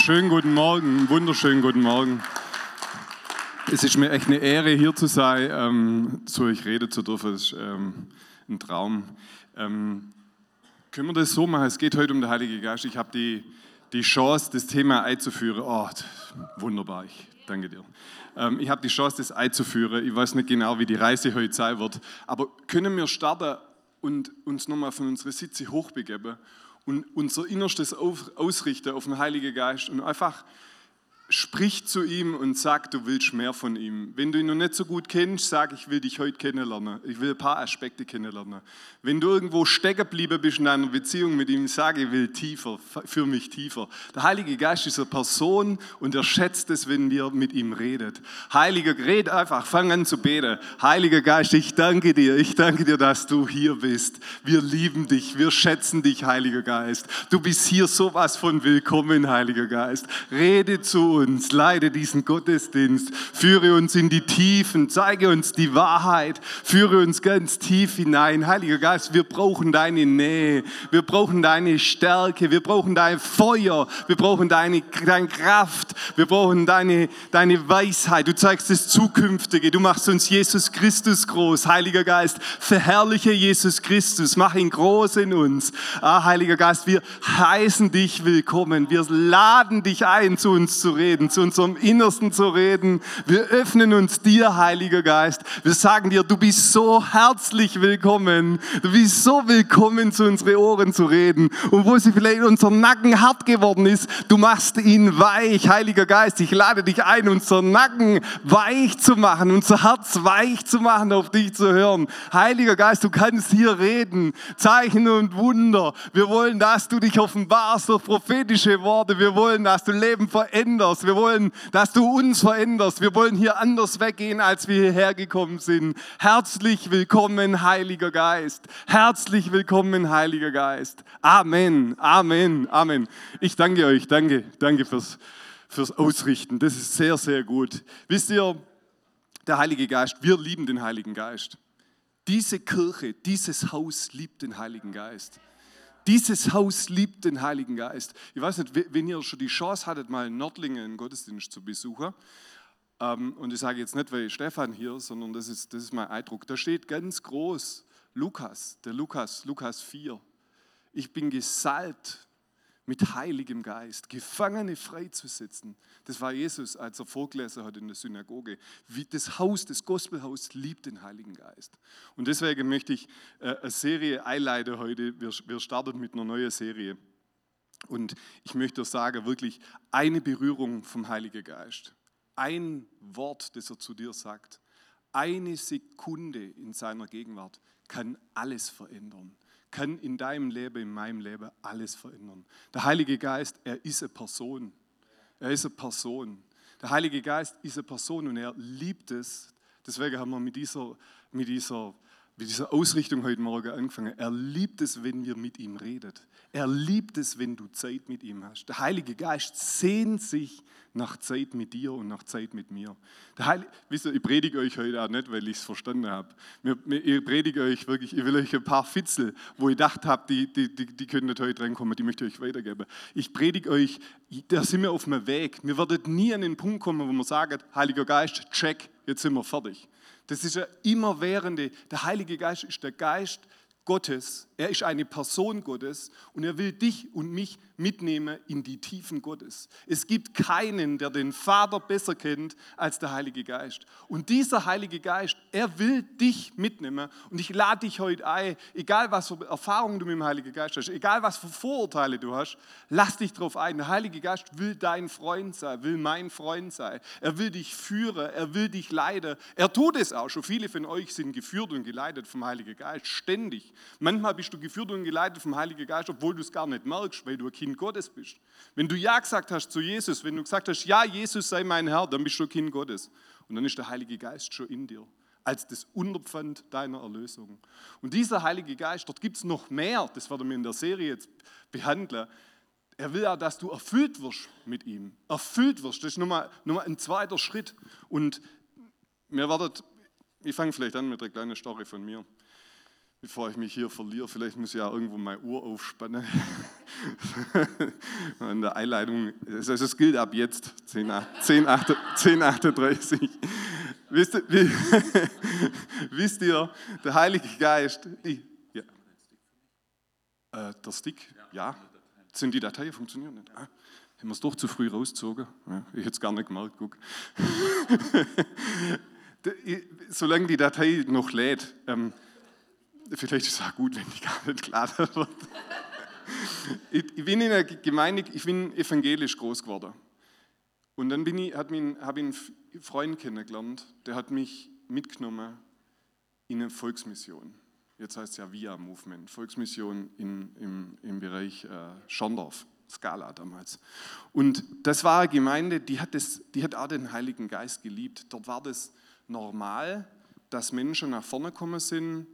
schönen guten Morgen, wunderschönen guten Morgen. Es ist mir echt eine Ehre, hier zu sein, ähm, zu euch reden zu dürfen. Das ist ähm, ein Traum. Ähm, können wir das so machen? Es geht heute um den Heiligen Geist. Ich habe die, die Chance, das Thema einzuführen. Oh, wunderbar, ich danke dir. Ähm, ich habe die Chance, das einzuführen. Ich weiß nicht genau, wie die Reise heute sein wird, aber können wir starten und uns nochmal von unserer Sitze hochbegeben und unser Innerstes ausrichten auf den Heiligen Geist und einfach sprich zu ihm und sag, du willst mehr von ihm. Wenn du ihn noch nicht so gut kennst, sag, ich will dich heute kennenlernen. Ich will ein paar Aspekte kennenlernen. Wenn du irgendwo stecken geblieben bist in einer Beziehung mit ihm, sag, ich will tiefer, für mich tiefer. Der Heilige Geist ist eine Person und er schätzt es, wenn wir mit ihm redet. Heiliger, red einfach, fang an zu beten. Heiliger Geist, ich danke dir, ich danke dir, dass du hier bist. Wir lieben dich, wir schätzen dich, Heiliger Geist. Du bist hier sowas von willkommen, Heiliger Geist. Rede zu uns, leite diesen Gottesdienst, führe uns in die Tiefen, zeige uns die Wahrheit, führe uns ganz tief hinein. Heiliger Geist, wir brauchen deine Nähe, wir brauchen deine Stärke, wir brauchen dein Feuer, wir brauchen deine, deine Kraft, wir brauchen deine, deine Weisheit. Du zeigst das Zukünftige, du machst uns Jesus Christus groß. Heiliger Geist, verherrliche Jesus Christus, mach ihn groß in uns. Ah, Heiliger Geist, wir heißen dich willkommen, wir laden dich ein, zu uns zu reden reden, zu unserem Innersten zu reden. Wir öffnen uns dir, Heiliger Geist. Wir sagen dir, du bist so herzlich willkommen. Du bist so willkommen, zu unseren Ohren zu reden. Und wo sie vielleicht unser Nacken hart geworden ist, du machst ihn weich, Heiliger Geist. Ich lade dich ein, unser Nacken weich zu machen, unser Herz weich zu machen, auf dich zu hören. Heiliger Geist, du kannst hier reden. Zeichen und Wunder. Wir wollen, dass du dich offenbarst durch prophetische Worte. Wir wollen, dass du Leben veränderst veränderst. Wir wollen, dass du uns veränderst. Wir wollen hier anders weggehen, als wir hierher gekommen sind. Herzlich willkommen, Heiliger Geist. Herzlich willkommen, Heiliger Geist. Amen, Amen, Amen. Ich danke euch, danke, danke fürs, fürs Ausrichten. Das ist sehr, sehr gut. Wisst ihr, der Heilige Geist, wir lieben den Heiligen Geist. Diese Kirche, dieses Haus liebt den Heiligen Geist. Dieses Haus liebt den Heiligen Geist. Ich weiß nicht, wenn ihr schon die Chance hattet, mal in Nordlingen einen Gottesdienst zu besuchen, ähm, und ich sage jetzt nicht, weil Stefan hier, sondern das ist, das ist mein Eindruck, da steht ganz groß Lukas, der Lukas, Lukas 4. Ich bin gesalbt mit Heiligem Geist, Gefangene freizusetzen. Das war Jesus, als er vorgelesen hat in der Synagoge. Wie das Haus, das Gospelhaus liebt den Heiligen Geist. Und deswegen möchte ich äh, eine Serie einleiten heute. Wir, starten mit einer neuen Serie. Und ich möchte sagen, wirklich eine Berührung vom Heiligen Geist. Ein Wort, das er zu dir sagt. Eine Sekunde in seiner Gegenwart kann alles verändern kann in deinem Leben, in meinem Leben alles verändern. Der Heilige Geist, er ist eine Person. Er ist eine Person. Der Heilige Geist ist eine Person und er liebt es. Deswegen haben wir mit dieser, mit dieser, mit dieser Ausrichtung heute Morgen angefangen. Er liebt es, wenn wir mit ihm reden. Er liebt es, wenn du Zeit mit ihm hast. Der Heilige Geist sehnt sich nach Zeit mit dir und nach Zeit mit mir. Der Heilige, wisst ihr, ich predige euch heute auch nicht, weil ich es verstanden habe. Ich predige euch wirklich, ich will euch ein paar Fitzel, wo ich gedacht habe, die, die, die, die können nicht heute reinkommen, die möchte ich euch weitergeben. Ich predige euch, da sind wir auf dem Weg. Wir werden nie an den Punkt kommen, wo man sagt, Heiliger Geist, check, jetzt sind wir fertig. Das ist ja immerwährende, der Heilige Geist ist der Geist Gottes, er ist eine Person Gottes und er will dich und mich mitnehmen in die Tiefen Gottes. Es gibt keinen, der den Vater besser kennt als der Heilige Geist. Und dieser Heilige Geist, er will dich mitnehmen. Und ich lade dich heute ein, egal was für Erfahrungen du mit dem Heiligen Geist hast, egal was für Vorurteile du hast, lass dich darauf ein. Der Heilige Geist will dein Freund sein, will mein Freund sein. Er will dich führen, er will dich leiten. Er tut es auch schon. Viele von euch sind geführt und geleitet vom Heiligen Geist, ständig. Manchmal bist du geführt und geleitet vom Heiligen Geist, obwohl du es gar nicht merkst, weil du ein Kind Kind Gottes bist. Wenn du Ja gesagt hast zu Jesus, wenn du gesagt hast, ja, Jesus sei mein Herr, dann bist du Kind Gottes. Und dann ist der Heilige Geist schon in dir, als das Unterpfand deiner Erlösung. Und dieser Heilige Geist, dort gibt es noch mehr, das werden wir in der Serie jetzt behandeln. Er will ja, dass du erfüllt wirst mit ihm. Erfüllt wirst. Das ist nochmal, nochmal ein zweiter Schritt. Und mir wartet, ich fange vielleicht an mit einer kleinen Story von mir. Bevor ich mich hier verliere, vielleicht muss ich ja irgendwo meine Uhr aufspannen. In der Einleitung, also es gilt ab jetzt, 10.38 10, wisst, ihr, wie, wisst ihr, der Heilige Geist, ich, ja. äh, der Stick, ja, sind die Dateien funktionieren nicht. Ah, haben wir es doch zu früh rausgezogen? Ja, ich hätte es gar nicht gemerkt, guck. Solange die Datei noch lädt, ähm, vielleicht ist es auch gut, wenn die gar nicht geladen wird. ich, ich, bin in einer Gemeinde, ich bin evangelisch groß geworden. Und dann bin ich, habe ich einen Freund kennengelernt, der hat mich mitgenommen in eine Volksmission. Jetzt heißt es ja Via Movement, Volksmission in, im, im Bereich äh, Schondorf, Skala damals. Und das war eine Gemeinde, die hat, das, die hat auch den Heiligen Geist geliebt. Dort war das normal, dass Menschen nach vorne gekommen sind,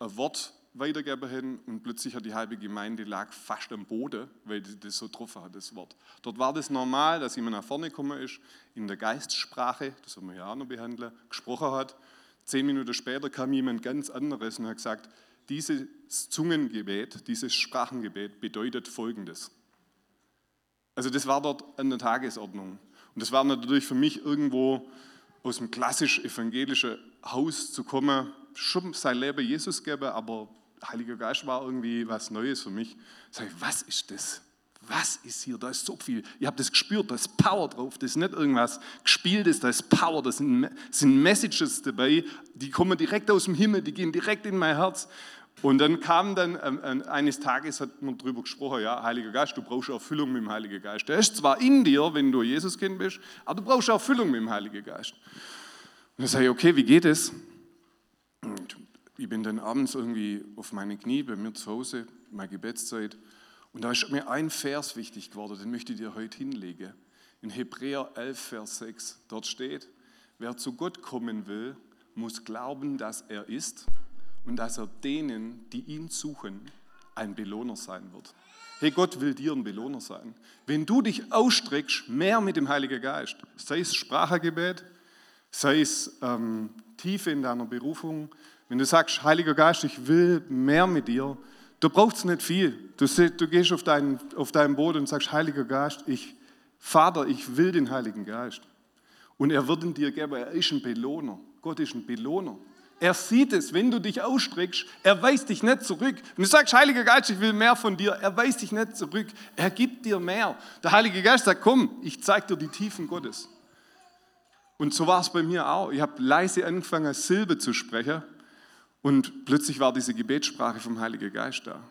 ein Wort weitergeben haben und plötzlich hat die halbe Gemeinde lag fast am Boden, weil das so getroffen hat, das Wort. Dort war das normal, dass jemand nach vorne gekommen ist, in der Geistsprache, das werden wir ja auch noch behandeln, gesprochen hat. Zehn Minuten später kam jemand ganz anderes und hat gesagt, dieses Zungengebet, dieses Sprachengebet bedeutet Folgendes. Also das war dort an der Tagesordnung. Und das war natürlich für mich irgendwo aus dem klassisch evangelischen Haus zu kommen, schon sein Leben Jesus geben, aber Heiliger Geist war irgendwie was Neues für mich. Sag ich, was ist das? Was ist hier? Da ist so viel. Ihr habt das gespürt, da ist Power drauf. Das ist nicht irgendwas Gespieltes, da ist Power. Da sind, sind Messages dabei, die kommen direkt aus dem Himmel, die gehen direkt in mein Herz. Und dann kam dann, ähm, eines Tages hat man darüber gesprochen, ja, Heiliger Geist, du brauchst Erfüllung mit dem Heiligen Geist. Der ist zwar in dir, wenn du Jesus Kind bist, aber du brauchst Erfüllung mit dem Heiligen Geist. Und dann sage ich, okay, wie geht es? Und ich bin dann abends irgendwie auf meine Knie bei mir zu Hause, meine Gebetszeit. Und da ist mir ein Vers wichtig geworden, den möchte ich dir heute hinlegen. In Hebräer 11, Vers 6. Dort steht, wer zu Gott kommen will, muss glauben, dass er ist und dass er denen, die ihn suchen, ein Belohner sein wird. Hey, Gott will dir ein Belohner sein. Wenn du dich ausstreckst, mehr mit dem Heiligen Geist, sei es Sprachgebet, sei es ähm, Tiefe in deiner Berufung, wenn du sagst, Heiliger Geist, ich will mehr mit dir, du brauchst nicht viel. Du, du gehst auf deinen, auf deinen Boden und sagst, Heiliger Geist, ich, Vater, ich will den Heiligen Geist. Und er wird ihn dir geben, er ist ein Belohner. Gott ist ein Belohner. Er sieht es, wenn du dich ausstreckst, er weist dich nicht zurück. Wenn du sagst, Heiliger Geist, ich will mehr von dir, er weist dich nicht zurück. Er gibt dir mehr. Der Heilige Geist sagt, komm, ich zeige dir die Tiefen Gottes. Und so war es bei mir auch. Ich habe leise angefangen, Silbe zu sprechen und plötzlich war diese Gebetssprache vom Heiligen Geist da.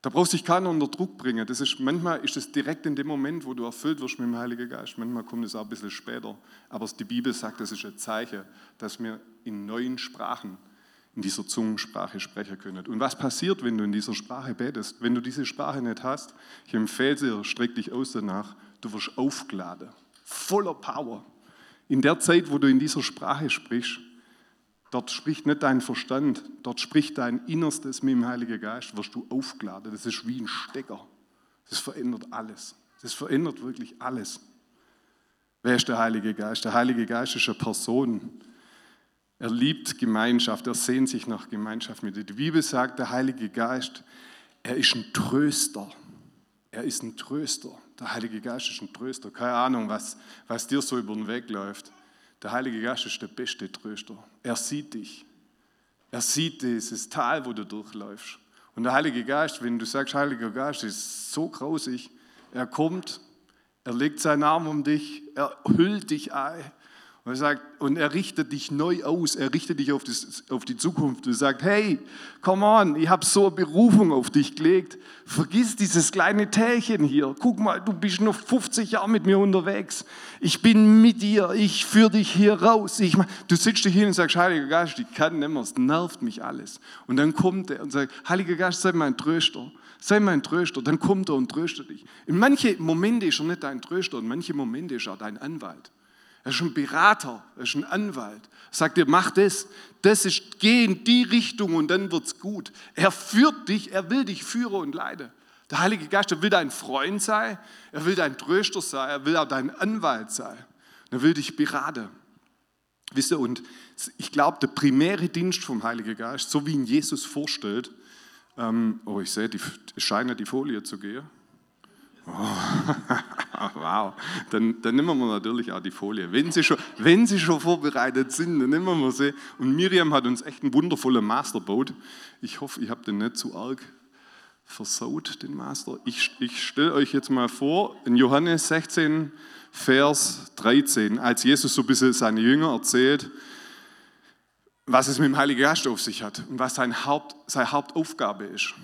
Da brauchst dich keiner unter Druck bringen. Das ist, manchmal ist es direkt in dem Moment, wo du erfüllt wirst mit dem Heiligen Geist. Manchmal kommt es auch ein bisschen später. Aber die Bibel sagt, das ist ein Zeichen, dass wir in neuen Sprachen, in dieser Zungensprache sprechen können. Und was passiert, wenn du in dieser Sprache betest? Wenn du diese Sprache nicht hast, ich empfehle dir, streck dich aus danach, du wirst aufgeladen, voller Power. In der Zeit, wo du in dieser Sprache sprichst, dort spricht nicht dein Verstand, dort spricht dein Innerstes mit dem Heiligen Geist, wirst du aufgeladen. Das ist wie ein Stecker. Das verändert alles. Das verändert wirklich alles. Wer ist der Heilige Geist? Der Heilige Geist ist eine Person. Er liebt Gemeinschaft, er sehnt sich nach Gemeinschaft mit dir. Die Bibel sagt, der Heilige Geist, er ist ein Tröster. Er ist ein Tröster. Der Heilige Geist ist ein Tröster. Keine Ahnung, was, was dir so über den Weg läuft. Der Heilige Geist ist der beste Tröster. Er sieht dich. Er sieht dieses Tal, wo du durchläufst. Und der Heilige Geist, wenn du sagst, Heiliger Geist ist so grausig, er kommt, er legt seinen Arm um dich, er hüllt dich ein und er, sagt, und er richtet dich neu aus, er richtet dich auf, das, auf die Zukunft und sagt, hey, come on, ich habe so eine Berufung auf dich gelegt. Vergiss dieses kleine Tälchen hier. Guck mal, du bist noch 50 Jahre mit mir unterwegs. Ich bin mit dir, ich führe dich hier raus. Ich, du sitzt hin und sagst, Heiliger Geist, ich kann nicht mehr, es nervt mich alles. Und dann kommt er und sagt, Heiliger Geist, sei mein Tröster. Sei mein Tröster. Dann kommt er und tröstet dich. In manche Momente ist er nicht dein Tröster, in manche Momente ist er dein Anwalt. Er ist ein Berater, er ist ein Anwalt. Er sagt dir, mach das, das ist, geh in die Richtung und dann wird's gut. Er führt dich, er will dich führen und leiten. Der Heilige Geist, er will dein Freund sein, er will dein Tröster sein, er will auch dein Anwalt sein. Er will dich beraten. Wisst ihr, und ich glaube, der primäre Dienst vom Heiligen Geist, so wie ihn Jesus vorstellt, ähm, oh, ich sehe, es scheint die Folie zu gehen. Oh, wow, dann, dann nehmen wir natürlich auch die Folie. Wenn sie, schon, wenn sie schon vorbereitet sind, dann nehmen wir sie. Und Miriam hat uns echt einen wundervollen Master gebaut. Ich hoffe, ich habe den nicht zu arg versaut, den Master. Ich, ich stelle euch jetzt mal vor, in Johannes 16, Vers 13, als Jesus so ein bisschen seine Jünger erzählt, was es mit dem Heiligen Geist auf sich hat und was sein Haupt, seine Hauptaufgabe ist.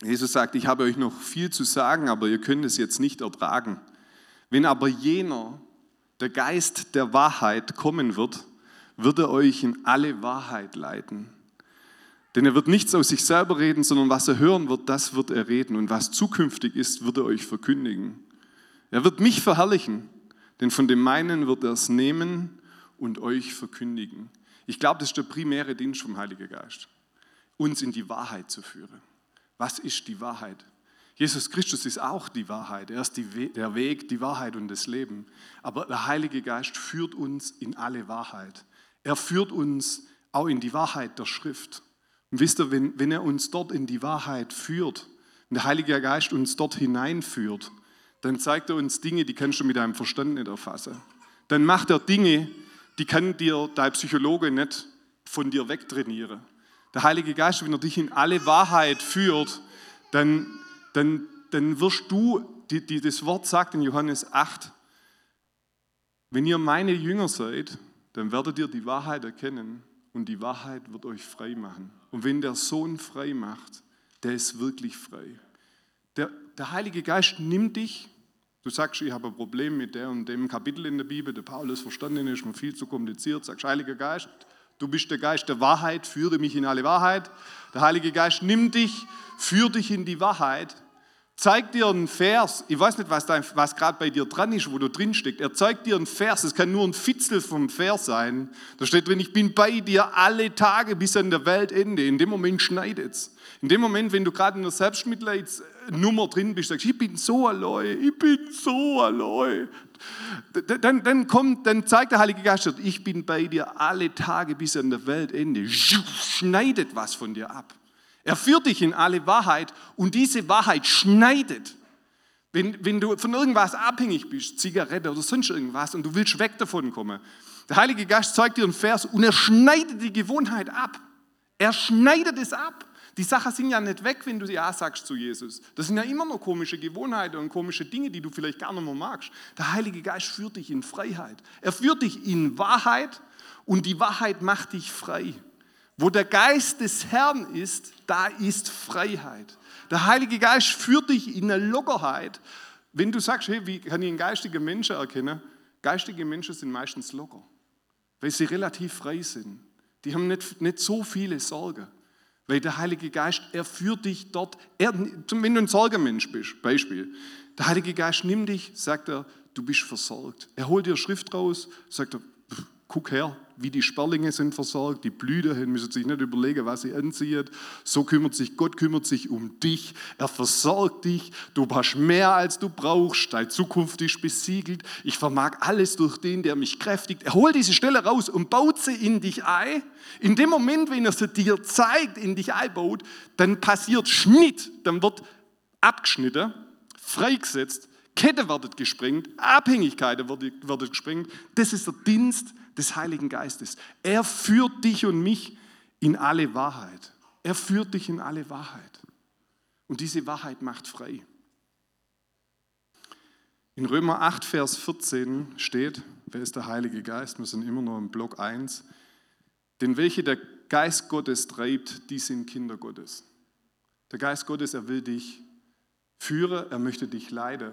Jesus sagt, ich habe euch noch viel zu sagen, aber ihr könnt es jetzt nicht ertragen. Wenn aber jener, der Geist der Wahrheit kommen wird, wird er euch in alle Wahrheit leiten. Denn er wird nichts aus sich selber reden, sondern was er hören wird, das wird er reden. Und was zukünftig ist, wird er euch verkündigen. Er wird mich verherrlichen, denn von dem meinen wird er es nehmen und euch verkündigen. Ich glaube, das ist der primäre Dienst vom Heiligen Geist, uns in die Wahrheit zu führen. Was ist die Wahrheit? Jesus Christus ist auch die Wahrheit. Er ist die, der Weg, die Wahrheit und das Leben. Aber der Heilige Geist führt uns in alle Wahrheit. Er führt uns auch in die Wahrheit der Schrift. Und wisst ihr, wenn, wenn er uns dort in die Wahrheit führt, wenn der Heilige Geist uns dort hineinführt, dann zeigt er uns Dinge, die kannst du mit deinem Verstand nicht erfassen. Dann macht er Dinge, die kann dir dein Psychologe nicht von dir wegtrainieren. Der Heilige Geist, wenn er dich in alle Wahrheit führt, dann, dann, dann wirst du, die, die, das Wort sagt in Johannes 8, wenn ihr meine Jünger seid, dann werdet ihr die Wahrheit erkennen und die Wahrheit wird euch frei machen. Und wenn der Sohn frei macht, der ist wirklich frei. Der, der Heilige Geist nimmt dich Du sagst, ich habe ein Problem mit der und dem Kapitel in der Bibel, der Paulus verstanden ist mir viel zu kompliziert. Sagst, Heiliger Geist, du bist der Geist der Wahrheit, führe mich in alle Wahrheit. Der Heilige Geist nimmt dich, führt dich in die Wahrheit, zeigt dir einen Vers. Ich weiß nicht, was, was gerade bei dir dran ist, wo du drin steckst. Er zeigt dir einen Vers. Es kann nur ein Fitzel vom Vers sein. Da steht drin: Ich bin bei dir alle Tage bis an der Weltende. In dem Moment schneidet es. In dem Moment, wenn du gerade in der Selbstmitleidsnummer drin bist, sagst, ich bin so allein, ich bin so allein. Dann, dann, kommt, dann zeigt der Heilige Geist, ich bin bei dir alle Tage bis an der Weltende. Schneidet was von dir ab. Er führt dich in alle Wahrheit und diese Wahrheit schneidet. Wenn, wenn du von irgendwas abhängig bist, Zigarette oder sonst irgendwas, und du willst weg davon kommen, der Heilige Geist zeigt dir einen Vers und er schneidet die Gewohnheit ab. Er schneidet es ab. Die Sachen sind ja nicht weg, wenn du Ja sagst zu Jesus. Das sind ja immer noch komische Gewohnheiten und komische Dinge, die du vielleicht gar nicht mehr magst. Der Heilige Geist führt dich in Freiheit. Er führt dich in Wahrheit und die Wahrheit macht dich frei. Wo der Geist des Herrn ist, da ist Freiheit. Der Heilige Geist führt dich in eine Lockerheit. Wenn du sagst, hey, wie kann ich einen geistigen Menschen erkennen? Geistige Menschen sind meistens locker, weil sie relativ frei sind. Die haben nicht, nicht so viele Sorgen. Weil der Heilige Geist, er führt dich dort, er, wenn du ein Sorgenmensch bist, Beispiel. Der Heilige Geist nimmt dich, sagt er, du bist versorgt. Er holt dir Schrift raus, sagt er, guck her, wie die Sperlinge sind versorgt, die Blüten müssen sich nicht überlegen, was sie anziehen. So kümmert sich Gott, kümmert sich um dich. Er versorgt dich. Du hast mehr, als du brauchst. Deine Zukunft ist besiegelt. Ich vermag alles durch den, der mich kräftigt. Er holt diese Stelle raus und baut sie in dich ein. In dem Moment, wenn er sie dir zeigt, in dich einbaut, dann passiert Schnitt. Dann wird abgeschnitten, freigesetzt, Kette wird gesprengt, Abhängigkeiten wird gesprengt. Das ist der Dienst des Heiligen Geistes. Er führt dich und mich in alle Wahrheit. Er führt dich in alle Wahrheit. Und diese Wahrheit macht frei. In Römer 8, Vers 14 steht, wer ist der Heilige Geist? Wir sind immer noch im Block 1. Denn welche der Geist Gottes treibt, die sind Kinder Gottes. Der Geist Gottes, er will dich führen, er möchte dich leiden,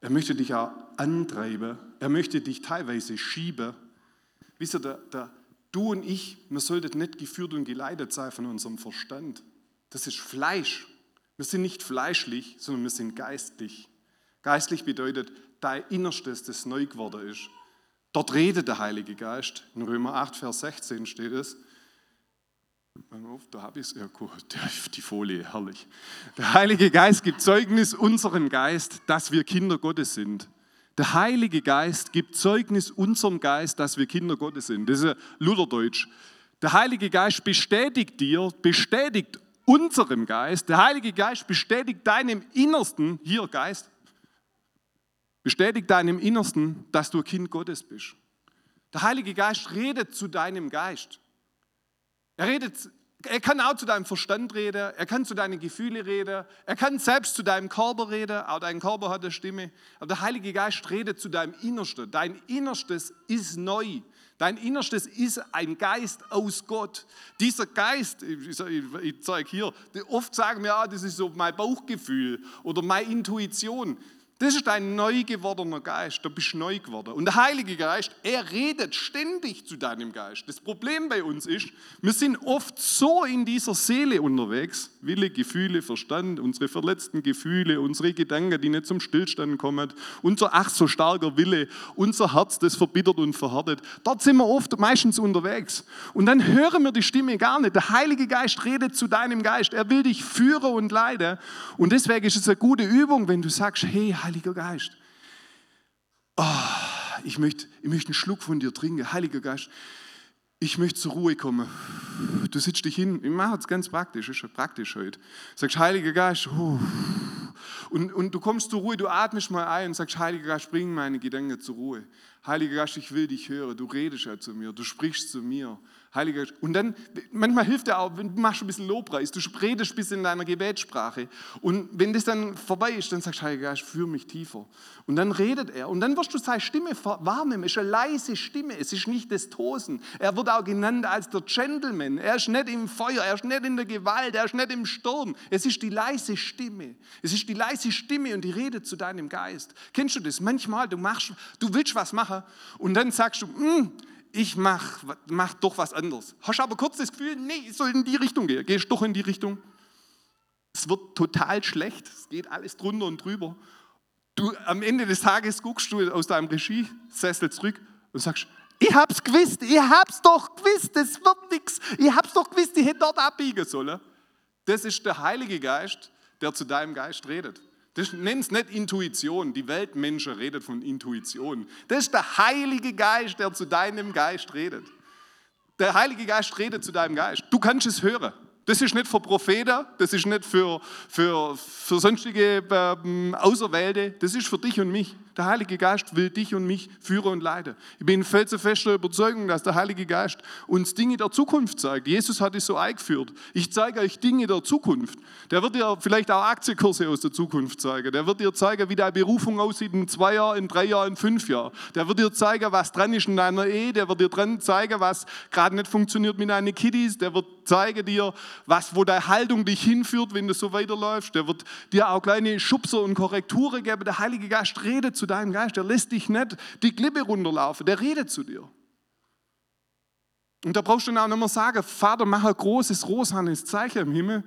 er möchte dich auch antreiben, er möchte dich teilweise schieben Wisst ihr, der, der, du und ich, wir sollten nicht geführt und geleitet sein von unserem Verstand. Das ist Fleisch. Wir sind nicht fleischlich, sondern wir sind geistlich. Geistlich bedeutet, dein Innerstes, das neu geworden ist. Dort redet der Heilige Geist. In Römer 8, Vers 16 steht es. Da habe ich es. Ja, gut, die Folie, herrlich. Der Heilige Geist gibt Zeugnis unserem Geist, dass wir Kinder Gottes sind. Der Heilige Geist gibt Zeugnis unserem Geist, dass wir Kinder Gottes sind. Das ist Lutherdeutsch. Der Heilige Geist bestätigt dir, bestätigt unserem Geist, der Heilige Geist bestätigt deinem Innersten, hier Geist, bestätigt deinem Innersten, dass du Kind Gottes bist. Der Heilige Geist redet zu deinem Geist. Er redet er kann auch zu deinem Verstand reden, er kann zu deinen Gefühlen reden, er kann selbst zu deinem Körper reden, auch dein Körper hat eine Stimme. Aber der Heilige Geist redet zu deinem Innersten. Dein Innerstes ist neu. Dein Innerstes ist ein Geist aus Gott. Dieser Geist, ich, zeige hier, oft sagen wir, ah, das ist so mein Bauchgefühl oder meine Intuition. Das ist ein neu gewordener Geist, du bist neu geworden. Und der Heilige Geist, er redet ständig zu deinem Geist. Das Problem bei uns ist, wir sind oft so in dieser Seele unterwegs, Wille, Gefühle, Verstand, unsere verletzten Gefühle, unsere Gedanken, die nicht zum Stillstand kommen, unser ach so starker Wille, unser Herz, das verbittert und verhärtet. Dort sind wir oft meistens unterwegs. Und dann hören wir die Stimme gar nicht. Der Heilige Geist redet zu deinem Geist. Er will dich führen und leiten. Und deswegen ist es eine gute Übung, wenn du sagst, hey, Heiliger Geist, oh, ich, möchte, ich möchte einen Schluck von dir trinken. Heiliger Geist, ich möchte zur Ruhe kommen. Du sitzt dich hin, ich mache es ganz praktisch, ist praktisch heute. Sagst, Heiliger Geist, oh. und, und du kommst zur Ruhe, du atmest mal ein und sagst, Heiliger Geist, bring meine Gedanken zur Ruhe. Heiliger Geist, ich will dich hören, du redest ja zu mir, du sprichst zu mir. Heiliger Geist. Und dann, manchmal hilft er auch, wenn du machst ein bisschen Lobpreis, du redest ein bisschen in deiner Gebetssprache. Und wenn das dann vorbei ist, dann sagst du, Heiliger Geist, führ mich tiefer. Und dann redet er. Und dann wirst du seine Stimme wahrnehmen. Es ist eine leise Stimme, es ist nicht das Tosen. Er wird auch genannt als der Gentleman. Er ist nicht im Feuer, er ist nicht in der Gewalt, er ist nicht im Sturm. Es ist die leise Stimme. Es ist die leise Stimme und die redet zu deinem Geist. Kennst du das? Manchmal, du, machst, du willst was machen und dann sagst du, mm, ich mach, mach doch was anderes. Hast aber kurz das Gefühl, nee, ich soll in die Richtung gehen. Gehst doch in die Richtung. Es wird total schlecht, es geht alles drunter und drüber. Du, am Ende des Tages guckst du aus deinem Regiesessel zurück und sagst, ich hab's gewusst, ich hab's doch gewusst, das wird nichts. Ich hab's doch gewusst, ich hätte dort abbiegen sollen. Das ist der Heilige Geist, der zu deinem Geist redet. Das nennt nicht Intuition. Die Weltmenschen redet von Intuition. Das ist der Heilige Geist, der zu deinem Geist redet. Der Heilige Geist redet zu deinem Geist. Du kannst es hören. Das ist nicht für Propheten, das ist nicht für, für, für sonstige ähm, Auserwählte, das ist für dich und mich. Der Heilige Geist will dich und mich führen und leiten. Ich bin felsenfester Überzeugung, dass der Heilige Geist uns Dinge der Zukunft zeigt. Jesus hat es so eingeführt. Ich zeige euch Dinge der Zukunft. Der wird dir vielleicht auch Aktienkurse aus der Zukunft zeigen. Der wird dir zeigen, wie deine Berufung aussieht in zwei Jahren, in drei Jahren, in fünf Jahren. Der wird dir zeigen, was dran ist in deiner Ehe. Der wird dir dran zeigen, was gerade nicht funktioniert mit deinen Kiddies. Der wird zeigen dir, was, wo deine Haltung dich hinführt, wenn du so weiterläufst. Der wird dir auch kleine Schubser und Korrekturen geben. Der Heilige Geist redet zu deinem Geist. Der lässt dich nicht die Klippe runterlaufen. Der redet zu dir. Und da brauchst du dann auch nicht mehr sagen, Vater, mach ein großes rosanes Zeichen im Himmel.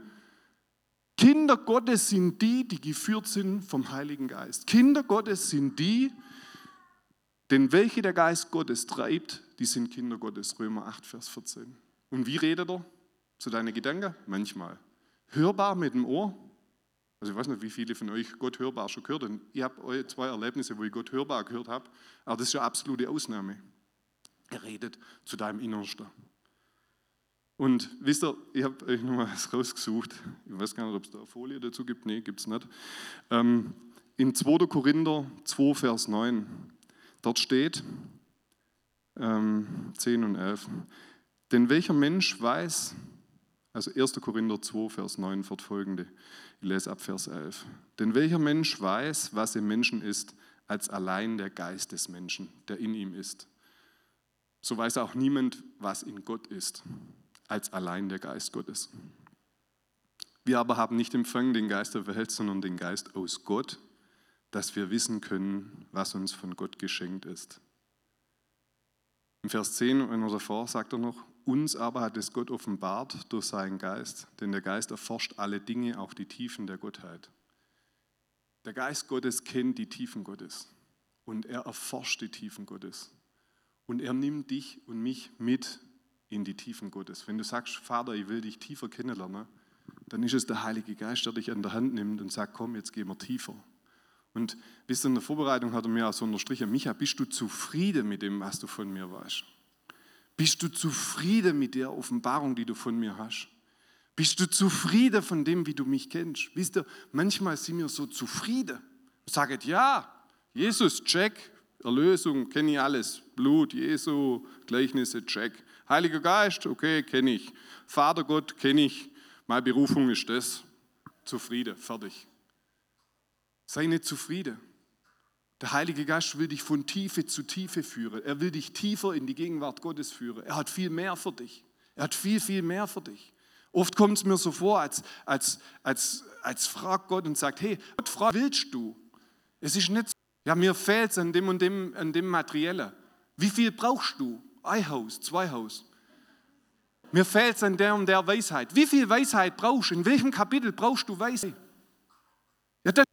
Kinder Gottes sind die, die geführt sind vom Heiligen Geist. Kinder Gottes sind die, denn welche der Geist Gottes treibt, die sind Kinder Gottes. Römer 8, Vers 14. Und wie redet er zu deinen Gedanken? Manchmal. Hörbar mit dem Ohr, also ich weiß nicht, wie viele von euch Gott hörbar schon gehört haben. Ich habe zwei Erlebnisse, wo ich Gott hörbar gehört habe, aber das ist eine absolute Ausnahme. Er redet zu deinem Innersten. Und wisst ihr, ich habe euch noch mal was rausgesucht. Ich weiß gar nicht, ob es da eine Folie dazu gibt. Nee, gibt es nicht. Ähm, in 2. Korinther 2, Vers 9, dort steht ähm, 10 und 11. Denn welcher Mensch weiß, also 1. Korinther 2, Vers 9 fortfolgende, ich lese ab Vers 11. Denn welcher Mensch weiß, was im Menschen ist, als allein der Geist des Menschen, der in ihm ist? So weiß auch niemand, was in Gott ist, als allein der Geist Gottes. Wir aber haben nicht empfangen den Geist der Welt, sondern den Geist aus Gott, dass wir wissen können, was uns von Gott geschenkt ist. Im Vers 10 und davor sagt er noch, uns aber hat es Gott offenbart durch seinen Geist, denn der Geist erforscht alle Dinge, auch die Tiefen der Gottheit. Der Geist Gottes kennt die Tiefen Gottes und er erforscht die Tiefen Gottes. Und er nimmt dich und mich mit in die Tiefen Gottes. Wenn du sagst, Vater, ich will dich tiefer kennenlernen, dann ist es der Heilige Geist, der dich an der Hand nimmt und sagt, komm, jetzt gehen wir tiefer. Und wisst ihr, in der Vorbereitung hat er mir auch so unterstrichen, Micha, bist du zufrieden mit dem, was du von mir weißt? Bist du zufrieden mit der Offenbarung, die du von mir hast? Bist du zufrieden von dem, wie du mich kennst? Wisst ihr, manchmal sind wir so zufrieden. Sagen, ja, Jesus, check, Erlösung, kenne ich alles. Blut, Jesu, Gleichnisse, check. Heiliger Geist, okay, kenne ich. Vater Gott, kenne ich. Meine Berufung ist das. Zufrieden, fertig. Sei nicht zufrieden. Der Heilige Geist will dich von Tiefe zu Tiefe führen. Er will dich tiefer in die Gegenwart Gottes führen. Er hat viel mehr für dich. Er hat viel, viel mehr für dich. Oft kommt es mir so vor, als, als, als, als fragt Gott und sagt, hey, Gott, frag, willst du? Es ist nicht so, ja, mir fehlt es an dem und dem, an dem Materiellen. Wie viel brauchst du? Ein Haus, zwei Haus. Mir fehlt es an der und der Weisheit. Wie viel Weisheit brauchst du? In welchem Kapitel brauchst du Weisheit? Ja, dann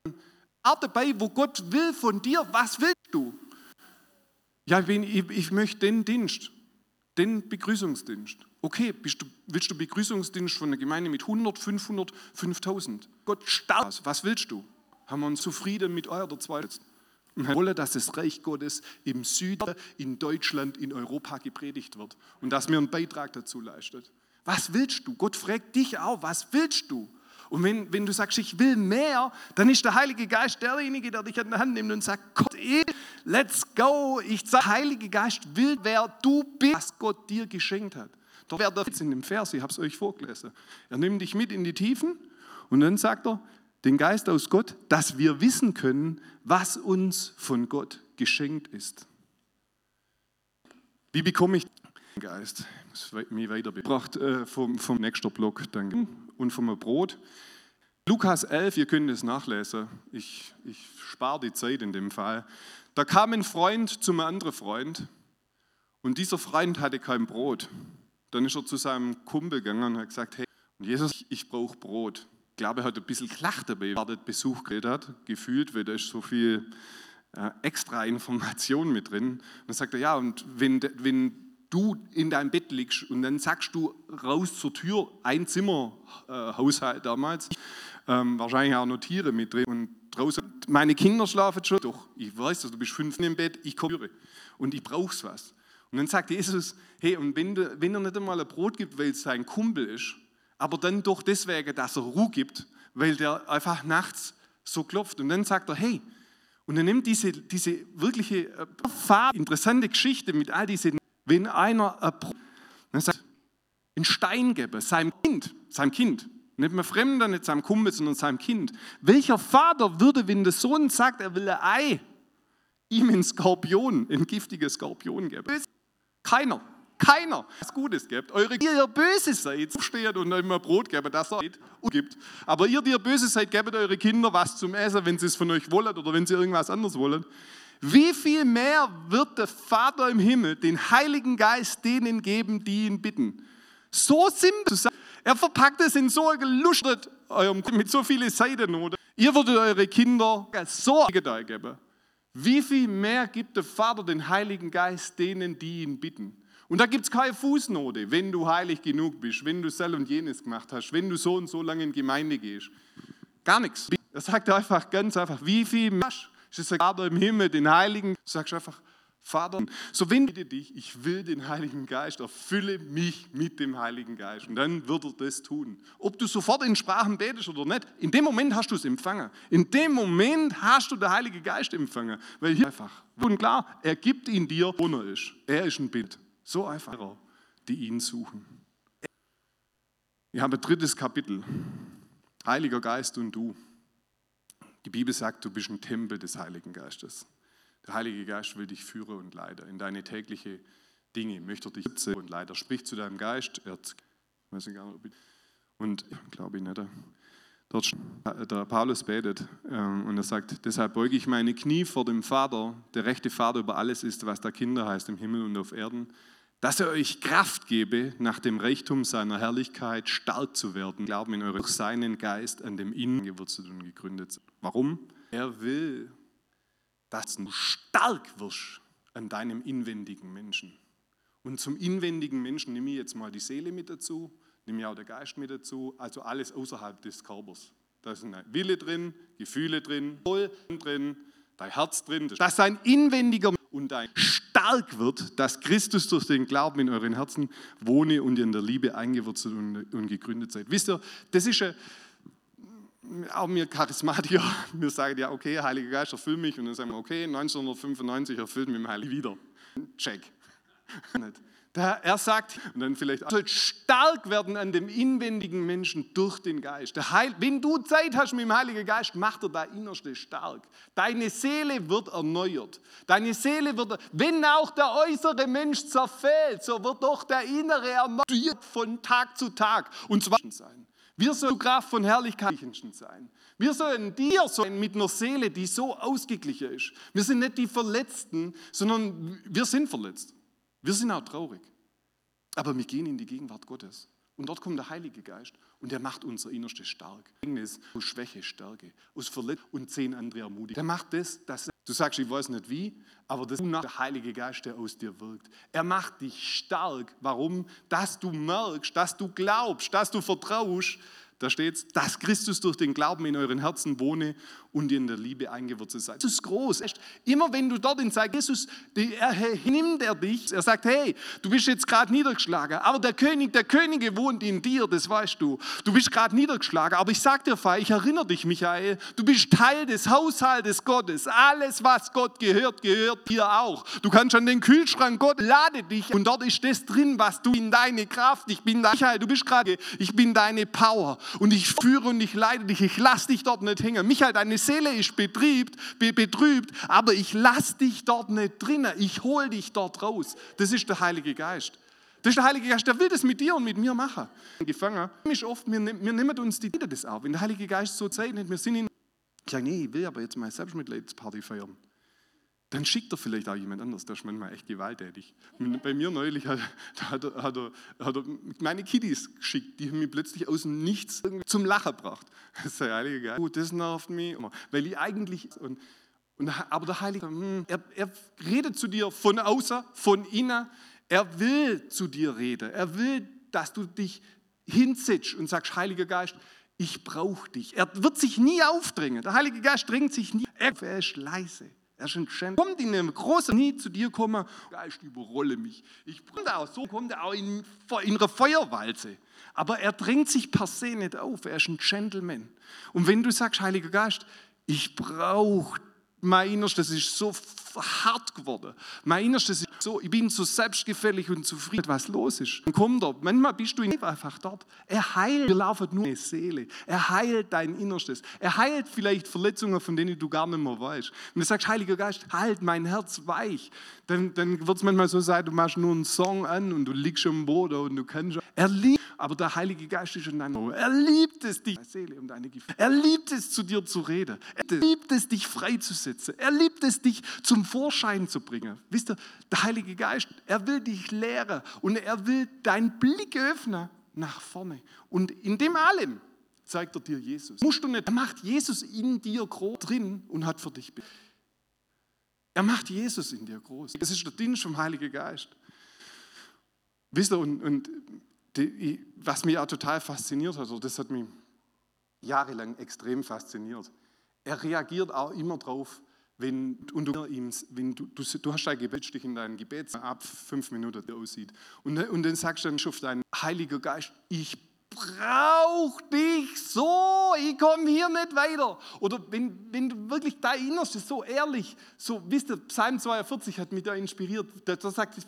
Art dabei, wo Gott will von dir, was willst du? Ja, ich, möchte den Dienst, den Begrüßungsdienst. Okay, du, willst du Begrüßungsdienst von einer Gemeinde mit 100, 500, 5000? Gott stark. Was willst du? Haben wir uns zufrieden mit eurer oder zwei? Wir wollen, dass das Reich Gottes im Süden, in Deutschland, in Europa gepredigt wird und dass mir einen Beitrag dazu leistet. Was willst du? Gott fragt dich auch, was willst du? Und wenn, wenn du sagst, ich will mehr, dann ist der Heilige Geist derjenige, der dich an der Hand nimmt und sagt, Gott, let's go. Ich sage, Heilige Geist will, wer du bist, was Gott dir geschenkt hat. Doch wer jetzt in dem Vers, ich habe es euch vorgelesen, er nimmt dich mit in die Tiefen und dann sagt er, den Geist aus Gott, dass wir wissen können, was uns von Gott geschenkt ist. Wie bekomme ich den Geist? Ich muss mich weitergebracht äh, vom, vom nächsten Block danke. Und vom Brot. Lukas 11, ihr könnt es nachlesen. Ich, ich spare die Zeit in dem Fall. Da kam ein Freund zum anderen Freund und dieser Freund hatte kein Brot. Dann ist er zu seinem Kumpel gegangen und hat gesagt, hey, Jesus, ich brauche Brot glaube, er hat ein bisschen gelacht dabei, weil er Besuch hat, gefühlt, weil da ist so viel äh, extra Information mit drin. Und dann sagt er, ja, und wenn, wenn du in deinem Bett liegst und dann sagst du raus zur Tür, ein Zimmer äh, damals, ähm, wahrscheinlich auch noch Tiere mit drin und draußen, meine Kinder schlafen schon, doch, ich weiß, du bist fünf im Bett, ich komme und ich brauch's was. Und dann sagt Jesus, hey, und wenn, du, wenn er nicht einmal ein Brot gibt, weil es sein Kumpel ist, aber dann doch deswegen, dass er Ruhe gibt, weil der einfach nachts so klopft. Und dann sagt er, hey, und er nimmt diese, diese wirkliche äh, interessante Geschichte mit all diesen, wenn einer einen Stein gebe, seinem Kind, seinem Kind, nicht mehr Fremder, nicht seinem Kumpel, sondern seinem Kind. Welcher Vater würde, wenn der Sohn sagt, er will ein Ei, ihm einen Skorpion, ein giftiges Skorpion geben? Keiner. Keiner was Gutes gibt. Eure, ihr, ihr böse seid, steht und immer Brot geben, das er gibt. Aber ihr, die ihr böse seid, gebt eure Kinder was zum Essen, wenn sie es von euch wollen oder wenn sie irgendwas anderes wollen. Wie viel mehr wird der Vater im Himmel den Heiligen Geist denen geben, die ihn bitten? So simpel. Er verpackt es in so gelustet mit so vielen Seiten. Oder? Ihr würdet eure Kinder so geben. Wie viel mehr gibt der Vater den Heiligen Geist denen, die ihn bitten? Und da gibt es keine Fußnote, wenn du heilig genug bist, wenn du sel und jenes gemacht hast, wenn du so und so lange in Gemeinde gehst. Gar nichts. Er sagt einfach ganz einfach, wie viel Masch ist es Vater im Himmel, den Heiligen. Du sagst einfach, Vater, so ich dich, ich will den Heiligen Geist, erfülle mich mit dem Heiligen Geist. Und dann wird er das tun. Ob du sofort in Sprachen betest oder nicht, in dem Moment hast du es empfangen. In dem Moment hast du den Heiligen Geist empfangen. Weil hier einfach, und klar, er gibt ihn dir, wo er ist. Er ist ein Bild. So einfach, die ihn suchen. Wir haben ein drittes Kapitel. Heiliger Geist und du. Die Bibel sagt, du bist ein Tempel des Heiligen Geistes. Der Heilige Geist will dich führen und leiten in deine täglichen Dinge. Möchte dich und leiten. Sprich zu deinem Geist. Er, weiß ich gar nicht, und glaube ich nicht. Dort der Paulus betet ähm, und er sagt, deshalb beuge ich meine Knie vor dem Vater, der rechte Vater über alles ist, was da Kinder heißt im Himmel und auf Erden, dass er euch Kraft gebe, nach dem Reichtum seiner Herrlichkeit stark zu werden, glauben in eurem seinen Geist an dem Innen gewurzelt und gegründet sind. Warum? Er will, dass du stark wirst an deinem inwendigen Menschen. Und zum inwendigen Menschen nehme ich jetzt mal die Seele mit dazu, nehme ich auch den Geist mit dazu, also alles außerhalb des Körpers. da ist ein Wille drin, Gefühle drin, Wohl drin, dein Herz drin, dass dein inwendiger und dein stark wird, dass Christus durch den Glauben in euren Herzen wohne und ihr in der Liebe eingewurzelt und, gegründet seid. Wisst ihr, das ist ja auch wir Charismatiker, wir sagen ja, okay, Heiliger Geist erfüll mich und dann sagen wir, okay, 1995 erfüllt mich im Heiligen wieder. Check. er sagt, und dann vielleicht, soll stark werden an dem inwendigen Menschen durch den Geist. Heil, wenn du Zeit hast mit dem Heiligen Geist, macht er dein Innerste stark. Deine Seele wird erneuert. Deine Seele wird, wenn auch der äußere Mensch zerfällt, so wird doch der innere erneuert von Tag zu Tag. Und zwar sein. Wir sollen Kraft von Herrlichkeit sein. Wir sollen dir sein mit einer Seele, die so ausgeglichen ist. Wir sind nicht die Verletzten, sondern wir sind verletzt. Wir sind auch traurig. Aber wir gehen in die Gegenwart Gottes. Und dort kommt der Heilige Geist und der macht unser Innerstes stark. Aus Schwäche Stärke, aus Verletzung und zehn andere ermutigen. Der macht das, dass du sagst, ich weiß nicht wie, aber das ist der Heilige Geist, der aus dir wirkt. Er macht dich stark. Warum? Dass du merkst, dass du glaubst, dass du vertraust, da steht es, dass Christus durch den Glauben in euren Herzen wohne und in der Liebe eingewurzelt seid. Das ist groß. Immer wenn du dorthin sagst, Jesus, er, nimmt er dich. Er sagt, hey, du bist jetzt gerade niedergeschlagen, aber der König der Könige wohnt in dir, das weißt du. Du bist gerade niedergeschlagen, aber ich sag dir, Fei, ich erinnere dich, Michael, du bist Teil des Haushaltes Gottes. Alles, was Gott gehört, gehört dir auch. Du kannst an den Kühlschrank, Gott lade dich und dort ist das drin, was du in deine Kraft, ich bin dein, Michael, du bist gerade, ich bin deine Power und ich führe und ich leite dich, ich lasse dich dort nicht hängen. Michael, deine Seele ist betrübt, betrübt, aber ich lasse dich dort nicht drinnen. Ich hole dich dort raus. Das ist der Heilige Geist. Das ist der Heilige Geist, der will das mit dir und mit mir machen. Gefangen ist oft, wir, wir nehmen uns die das auf. Wenn der Heilige Geist so zeichnet, wir sind in. Ich sage, nee, ich will aber jetzt mal Selbstmitleidsparty feiern dann schickt er vielleicht auch jemand anders. Das ist manchmal echt gewalttätig. Bei mir neulich hat, hat, er, hat, er, hat er meine Kiddies geschickt, die haben mich plötzlich aus dem Nichts zum Lachen gebracht. Das ist der Heilige Geist. Oh, das nervt mich. Weil ich eigentlich. Und, und, aber der Heilige hm, er, er redet zu dir von außen, von innen. Er will zu dir reden. Er will, dass du dich hinsetzt und sagst, Heiliger Geist, ich brauche dich. Er wird sich nie aufdrängen. Der Heilige Geist drängt sich nie. Er ist leise. Er ist ein Geschenk. Kommt in einem großen Nie zu dir kommen, Geist überrolle mich. Ich komme auch so, kommt er auch in, in einer Feuerwalze. Aber er drängt sich per se nicht auf. Er ist ein Gentleman. Und wenn du sagst, Heiliger Geist, ich brauche mein Innerstes ist so hart geworden. Mein Innerstes ist so, ich bin so selbstgefällig und zufrieden, was los ist. Dann kommt er. Manchmal bist du einfach dort. Er heilt, wir laufen nur eine Seele. Er heilt dein Innerstes. Er heilt vielleicht Verletzungen, von denen du gar nicht mehr weißt. Wenn du sagst, Heiliger Geist, halt mein Herz weich, dann, dann wird es manchmal so sein, du machst nur einen Song an und du liegst am Boden und du kannst. Er liebt, aber der Heilige Geist ist in deinem Er liebt es, dich, Seele und deine Gefühle. Er liebt es, zu dir zu reden. Er liebt es, dich freizusetzen. Er liebt es, dich zum Vorschein zu bringen. Wisst ihr, der Heilige Geist, er will dich lehren und er will deinen Blick öffnen nach vorne. Und in dem allem zeigt er dir Jesus. Musst du nicht, er macht Jesus in dir groß drin und hat für dich. Er macht Jesus in dir groß. Das ist der Dienst vom Heiligen Geist. Wisst ihr, und, und die, was mich auch total fasziniert hat, oder das hat mich jahrelang extrem fasziniert, er reagiert auch immer drauf, wenn, und du, ihm, wenn du, du, du hast dein Gebetstich in deinem Gebet ab fünf Minuten der aussieht. Und, und dann sagst du dann auf deinen Heiliger Geist, ich brauche dich so, ich komme hier nicht weiter. Oder wenn, wenn du wirklich da Innerste so ehrlich, so, wisst ihr, Psalm 42 hat mich da inspiriert, da, sagt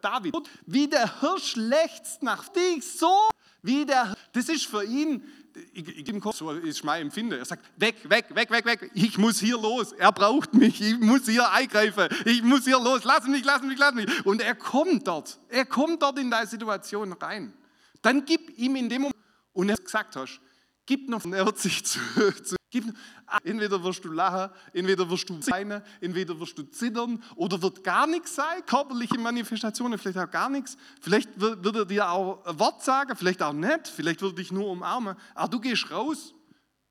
David, wie der Hirsch lechzt nach dich, so wie der, das ist für ihn, ich, ich, im Kopf, so ist mein Empfinden. Er sagt, weg, weg, weg, weg, weg, ich muss hier los. Er braucht mich, ich muss hier eingreifen, ich muss hier los, lass mich, lass mich, lass mich. Und er kommt dort, er kommt dort in deine Situation rein. Dann gib ihm in dem Moment, und er gesagt hast, gib noch, und er wird sich zu, zu gib, entweder wirst du lachen, entweder wirst du weinen, entweder wirst du zittern oder wird gar nichts sein, körperliche Manifestationen, vielleicht auch gar nichts. Vielleicht wird, wird er dir auch ein Wort sagen, vielleicht auch nicht, vielleicht wird er dich nur umarmen, aber du gehst raus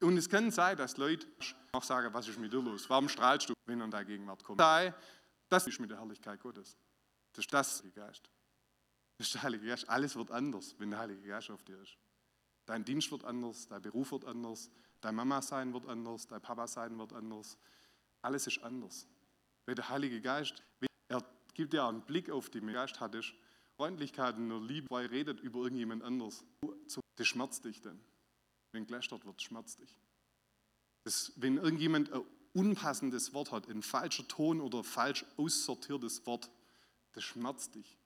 und es kann sein, dass Leute auch sagen, was ist mit dir los, warum strahlst du, wenn er in deine Gegenwart kommt. Das ist mit der Herrlichkeit Gottes. Das ist das, Geist. Das ist der Heilige Geist. Alles wird anders, wenn der Heilige Geist auf dir ist. Dein Dienst wird anders, dein Beruf wird anders, Deine Mama sein wird anders, dein Papa sein wird anders. Alles ist anders. Weil der Heilige Geist, er gibt dir einen Blick auf die Geist hattest, Freundlichkeit und Liebe, weil er redet über irgendjemand anders. Das schmerzt dich dann. Wenn gelästert wird, schmerzt dich. Das, wenn irgendjemand ein unpassendes Wort hat, ein falscher Ton oder falsch aussortiertes Wort, das schmerzt dich.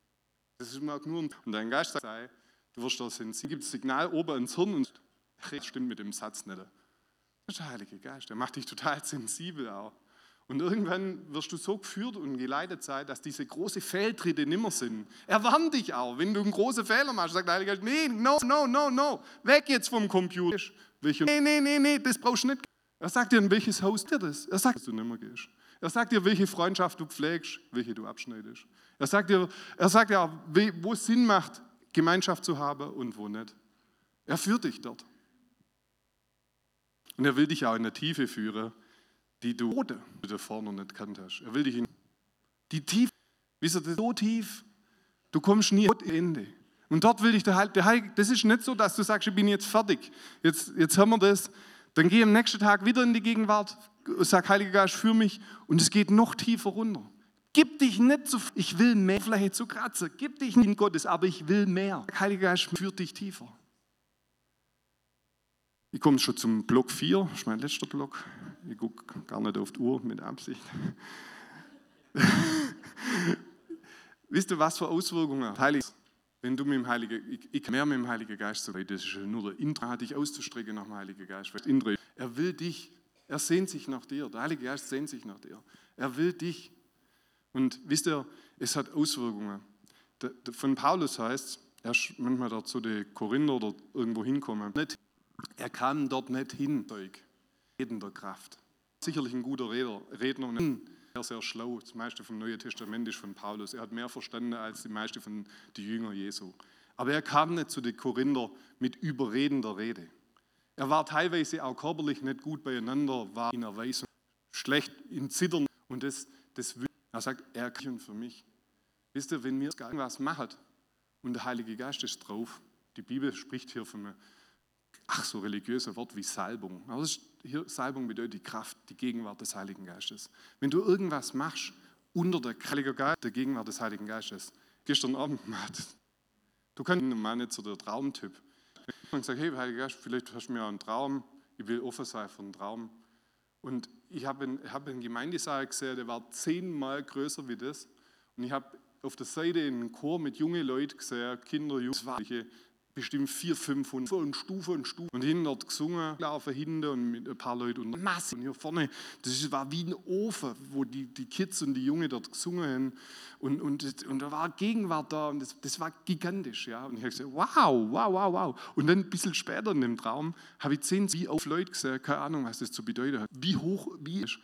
Das ist nur und dein Geist sagt, du wirst da sensibel, gibt Signal oben ins Hirn und das stimmt mit dem Satz nicht. Das ist der Heilige Geist, der macht dich total sensibel auch. Und irgendwann wirst du so geführt und geleitet sein, dass diese großen Fehltritte nimmer sind. Er warnt dich auch, wenn du einen großen Fehler machst, sagt der Heilige Geist, nee, no, no, no, no, weg jetzt vom Computer. Nee, nee, nee, nee, das brauchst du nicht. Er sagt dir, in welches Haus dir das? Er sagt, dass du nimmer gehst. Er sagt dir, welche Freundschaft du pflegst, welche du abschneidest. Er sagt dir, er sagt dir wo es Sinn macht, Gemeinschaft zu haben und wo nicht. Er führt dich dort. Und er will dich auch in der Tiefe führen, die du davor noch nicht kannt hast. Er will dich in die Tiefe, ihr, das so tief, du kommst nie am Ende. Und dort will dich der Heilige, Heilige, das ist nicht so, dass du sagst, ich bin jetzt fertig, jetzt, jetzt haben wir das, dann geh am nächsten Tag wieder in die Gegenwart, sag, Heiliger Geist, für mich und es geht noch tiefer runter. Gib dich nicht zu, ich will mehr Fläche zu kratzen, gib dich nicht in Gottes, aber ich will mehr. Heiliger Geist führt dich tiefer. Ich komme schon zum Block 4, das ist mein letzter Block. Ich gucke gar nicht auf die Uhr mit Absicht. Wisst ihr, was für Auswirkungen Heilig, wenn du mit dem Heiligen, ich, ich mehr mit dem Heiligen Geist so weit, das ist nur der Intra, dich auszustrecken nach dem Heiligen Geist. Er will dich, er sehnt sich nach dir, der Heilige Geist sehnt sich nach dir. Er will dich. Und wisst ihr, es hat Auswirkungen. Von Paulus heißt, er ist manchmal da zu den Korinther oder irgendwo hinkommen. Er kam dort nicht hin, Zeug redender Kraft. Sicherlich ein guter Redner, Redner und sehr, sehr schlau. Das meiste vom Neuen Testament ist von Paulus. Er hat mehr verstanden als die meisten von den Jüngern Jesu. Aber er kam nicht zu den Korinther mit überredender Rede. Er war teilweise auch körperlich nicht gut beieinander, war in Erweisung schlecht, in Zittern. Und das, das er sagt, er kann für mich. Wisst ihr, wenn mir irgendwas macht und der Heilige Geist ist drauf, die Bibel spricht hier von einem ach so religiöse Wort wie Salbung. Aber hier, Salbung bedeutet die Kraft, die Gegenwart des Heiligen Geistes. Wenn du irgendwas machst unter der Heilige Geist, der Gegenwart des Heiligen Geistes, gestern Abend du kannst mal nicht so der Traumtyp. Und sag, hey Heiliger Geist, vielleicht hast du mir einen Traum, ich will offen sein für einen Traum. Und ich habe einen, hab einen Gemeindesaal gesehen, der war zehnmal größer wie das. Und ich habe auf der Seite einen Chor mit jungen Leuten gesehen, Kinder, Jugendliche, bestimmt vier, 500 und Stufe und Stufe. Und hinten dort gesungen, laufen hinten und mit ein paar Leuten und Masse. Und hier vorne, das war wie ein Ofen, wo die, die Kids und die Jungen dort gesungen haben. Und, und, und da war Gegenwart da und das, das war gigantisch. Ja. Und ich habe gesagt, wow, wow, wow, wow. Und dann ein bisschen später in dem Traum habe ich zehn, wie auf Leute gesehen, keine Ahnung, was das zu bedeuten hat. Wie hoch, wie ist.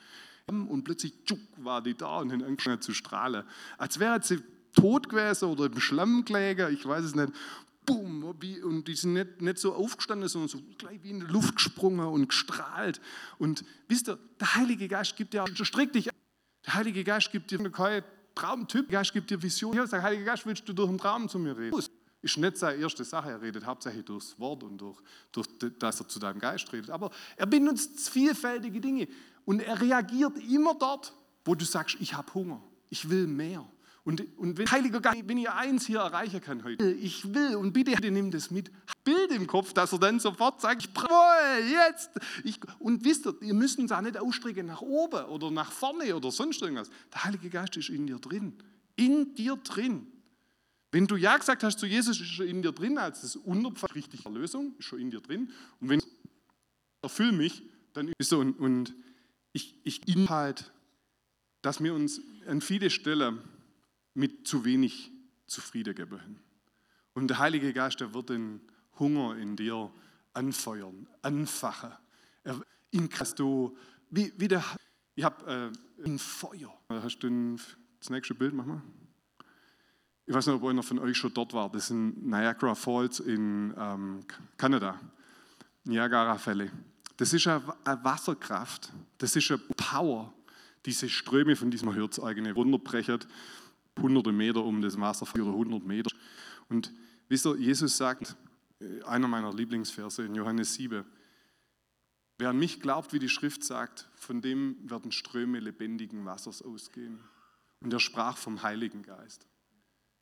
Und plötzlich tschuk, war die da und haben angefangen zu strahlen. Als wäre sie tot gewesen oder im Schlamm gelegen, ich weiß es nicht boom, und die sind nicht, nicht so aufgestanden, sondern so gleich wie in die Luft gesprungen und gestrahlt. Und wisst ihr, der Heilige Geist gibt dir, streck dich Der Heilige Geist gibt dir keinen Traumtyp, der Geist gibt dir Vision. Ja, der Heilige Geist, willst du durch einen Traum zu mir reden? Ist nicht seine erste Sache, er redet hauptsächlich durchs Wort und durch, durch dass er zu deinem Geist redet. Aber er benutzt vielfältige Dinge und er reagiert immer dort, wo du sagst, ich habe Hunger, ich will mehr. Und, und wenn Heiliger Geist, wenn ihr eins hier erreichen kann heute, ich will und bitte, nimm das mit, Bild im Kopf, dass er dann sofort sagt, brauche jetzt. Ich, und wisst ihr, ihr müsst uns auch nicht ausstrecken nach oben oder nach vorne oder sonst irgendwas. Der Heilige Geist ist in dir drin. In dir drin. Wenn du Ja gesagt hast zu Jesus, ist er in dir drin als das Unterpfand richtige Erlösung, ist schon in dir drin. Und wenn erfüll mich, dann ist so und, und ich, ich Inhalt, dass wir uns an viele Stellen mit zu wenig zufrieden geben. Und der Heilige Geist, der wird den Hunger in dir anfeuern, anfachen. Er, in du, wie, wie der, ich habe äh, ein Feuer. Hast du ein, das nächste Bild, mach mal. Ich weiß nicht, ob einer von euch schon dort war. Das sind Niagara Falls in ähm, Kanada. Niagara-Fälle. Das ist eine, eine Wasserkraft. Das ist eine Power. Diese Ströme von diesem Hürz eigene hunderte Meter um das Wasser oder 100 Meter. Und wisst ihr, Jesus sagt, äh, einer meiner Lieblingsverse in Johannes 7, Wer an mich glaubt, wie die Schrift sagt, von dem werden Ströme lebendigen Wassers ausgehen. Und er sprach vom Heiligen Geist.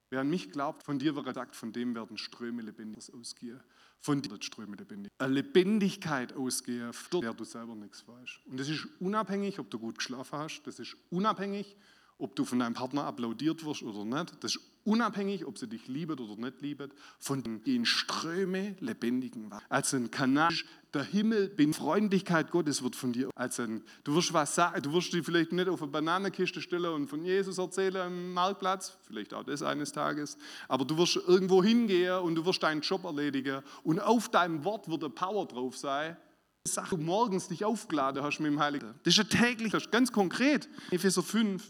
Wer an mich glaubt, von dir wird er sagt, von dem werden Ströme lebendig ausgehen. Von dir wird Ströme lebendig. Eine Lebendigkeit ausgehen, von der du selber nichts weißt. Und das ist unabhängig, ob du gut geschlafen hast. Das ist unabhängig, ob du von deinem Partner applaudiert wirst oder nicht. Das ist unabhängig, ob sie dich liebt oder nicht liebt. Von den Ströme lebendigen Wasser. Als ein Kanal, der Himmel, bin Freundlichkeit Gottes wird von dir. Als ein, du wirst was sagen, du wirst dich vielleicht nicht auf eine Bananenkiste stellen und von Jesus erzählen am Marktplatz, vielleicht auch das eines Tages, aber du wirst irgendwo hingehen und du wirst deinen Job erledigen und auf deinem Wort wird eine Power drauf sein. Sache, du morgens dich aufgeladen hast mit dem Heiligen. Das ist ja täglich, ganz konkret. Epheser 5,